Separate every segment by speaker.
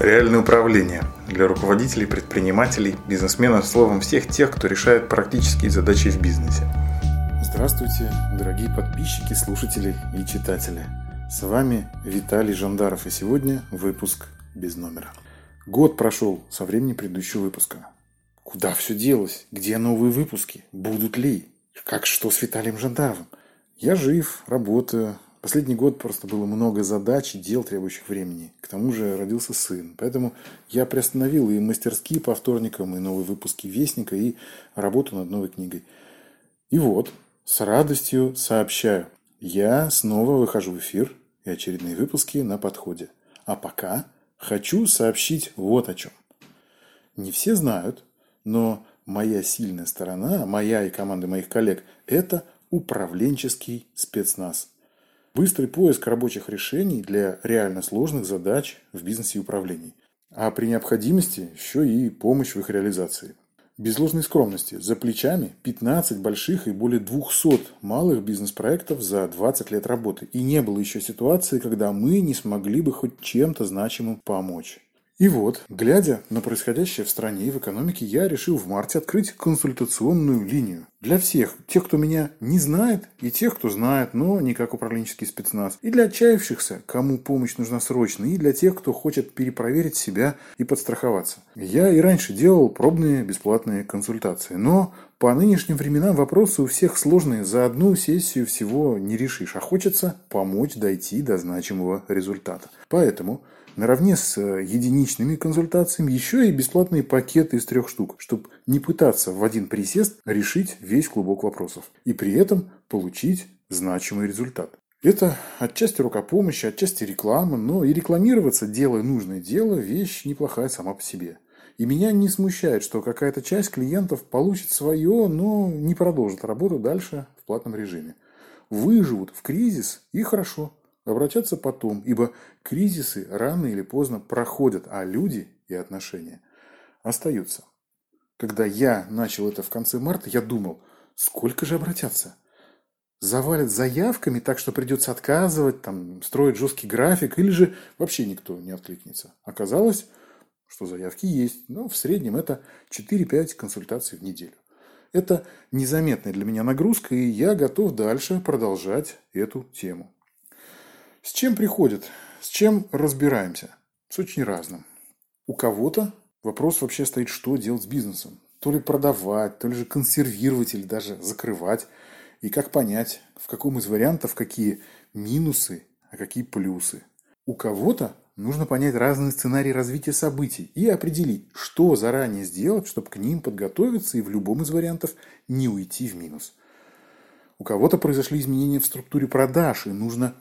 Speaker 1: Реальное управление для руководителей, предпринимателей, бизнесменов, словом, всех тех, кто решает практические задачи в бизнесе.
Speaker 2: Здравствуйте, дорогие подписчики, слушатели и читатели. С вами Виталий Жандаров, и сегодня выпуск без номера. Год прошел со времени предыдущего выпуска. Куда все делось? Где новые выпуски? Будут ли? Как что с Виталием Жандаровым? Я жив, работаю, Последний год просто было много задач и дел, требующих времени. К тому же родился сын. Поэтому я приостановил и мастерские по вторникам, и новые выпуски Вестника, и работу над новой книгой. И вот, с радостью сообщаю, я снова выхожу в эфир, и очередные выпуски на подходе. А пока хочу сообщить вот о чем. Не все знают, но моя сильная сторона, моя и команды моих коллег – это управленческий спецназ – Быстрый поиск рабочих решений для реально сложных задач в бизнесе и управлении. А при необходимости еще и помощь в их реализации. Без ложной скромности, за плечами 15 больших и более 200 малых бизнес-проектов за 20 лет работы. И не было еще ситуации, когда мы не смогли бы хоть чем-то значимым помочь. И вот, глядя на происходящее в стране и в экономике, я решил в марте открыть консультационную линию. Для всех, тех, кто меня не знает, и тех, кто знает, но не как управленческий спецназ. И для отчаявшихся, кому помощь нужна срочно, и для тех, кто хочет перепроверить себя и подстраховаться. Я и раньше делал пробные бесплатные консультации, но по нынешним временам вопросы у всех сложные, за одну сессию всего не решишь, а хочется помочь дойти до значимого результата. Поэтому наравне с э, единичными консультациями еще и бесплатные пакеты из трех штук, чтобы не пытаться в один присест решить весь клубок вопросов и при этом получить значимый результат. Это отчасти рукопомощь, отчасти реклама, но и рекламироваться, делая нужное дело, вещь неплохая сама по себе. И меня не смущает, что какая-то часть клиентов получит свое, но не продолжит работу дальше в платном режиме. Выживут в кризис и хорошо – обратятся потом, ибо кризисы рано или поздно проходят, а люди и отношения остаются. Когда я начал это в конце марта, я думал, сколько же обратятся? Завалят заявками так, что придется отказывать, там, строить жесткий график, или же вообще никто не откликнется. Оказалось, что заявки есть, но в среднем это 4-5 консультаций в неделю. Это незаметная для меня нагрузка, и я готов дальше продолжать эту тему. С чем приходят? С чем разбираемся? С очень разным. У кого-то вопрос вообще стоит, что делать с бизнесом. То ли продавать, то ли же консервировать или даже закрывать. И как понять, в каком из вариантов какие минусы, а какие плюсы. У кого-то нужно понять разные сценарии развития событий и определить, что заранее сделать, чтобы к ним подготовиться и в любом из вариантов не уйти в минус. У кого-то произошли изменения в структуре продаж, и нужно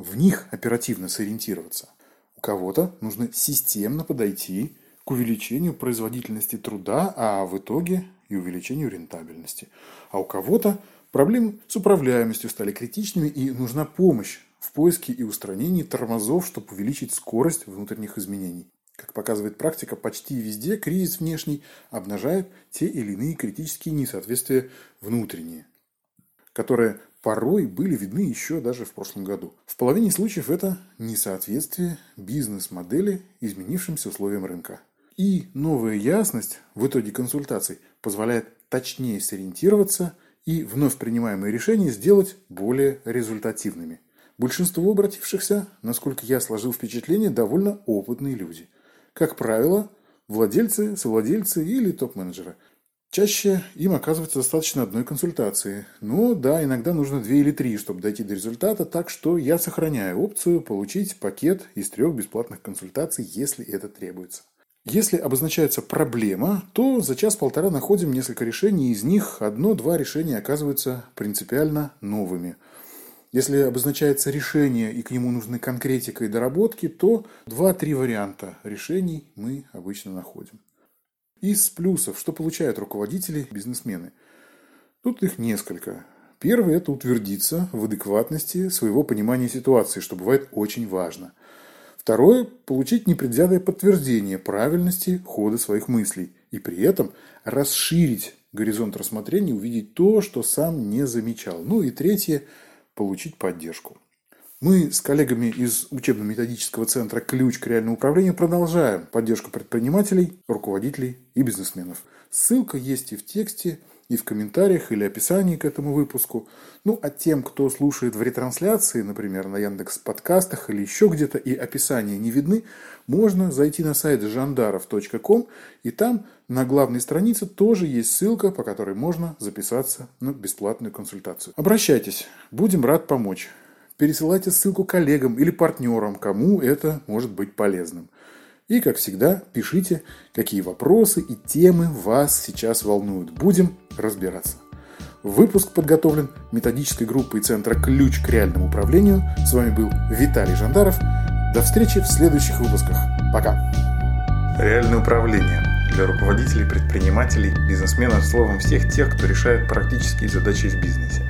Speaker 2: в них оперативно сориентироваться. У кого-то нужно системно подойти к увеличению производительности труда, а в итоге и увеличению рентабельности. А у кого-то проблемы с управляемостью стали критичными и нужна помощь в поиске и устранении тормозов, чтобы увеличить скорость внутренних изменений. Как показывает практика, почти везде кризис внешний обнажает те или иные критические несоответствия внутренние, которые порой были видны еще даже в прошлом году. В половине случаев это несоответствие бизнес-модели изменившимся условиям рынка. И новая ясность в итоге консультаций позволяет точнее сориентироваться и вновь принимаемые решения сделать более результативными. Большинство обратившихся, насколько я сложил впечатление, довольно опытные люди. Как правило, владельцы, совладельцы или топ-менеджеры – Чаще им оказывается достаточно одной консультации. Но да, иногда нужно две или три, чтобы дойти до результата, так что я сохраняю опцию получить пакет из трех бесплатных консультаций, если это требуется. Если обозначается проблема, то за час-полтора находим несколько решений, из них одно-два решения оказываются принципиально новыми. Если обозначается решение и к нему нужны конкретика и доработки, то два-три варианта решений мы обычно находим. Из плюсов, что получают руководители, бизнесмены. Тут их несколько. Первый – это утвердиться в адекватности своего понимания ситуации, что бывает очень важно. Второе – получить непредвзятое подтверждение правильности хода своих мыслей и при этом расширить горизонт рассмотрения, увидеть то, что сам не замечал. Ну и третье – получить поддержку. Мы с коллегами из учебно-методического центра «Ключ к реальному управлению» продолжаем поддержку предпринимателей, руководителей и бизнесменов. Ссылка есть и в тексте, и в комментариях или описании к этому выпуску. Ну, а тем, кто слушает в ретрансляции, например, на Яндекс подкастах или еще где-то, и описания не видны, можно зайти на сайт жандаров.ком, и там на главной странице тоже есть ссылка, по которой можно записаться на бесплатную консультацию. Обращайтесь, будем рад помочь. Пересылайте ссылку коллегам или партнерам, кому это может быть полезным. И, как всегда, пишите, какие вопросы и темы вас сейчас волнуют. Будем разбираться. Выпуск подготовлен методической группой Центра «Ключ к реальному управлению». С вами был Виталий Жандаров. До встречи в следующих выпусках. Пока.
Speaker 1: Реальное управление для руководителей, предпринимателей, бизнесменов, словом, всех тех, кто решает практические задачи в бизнесе.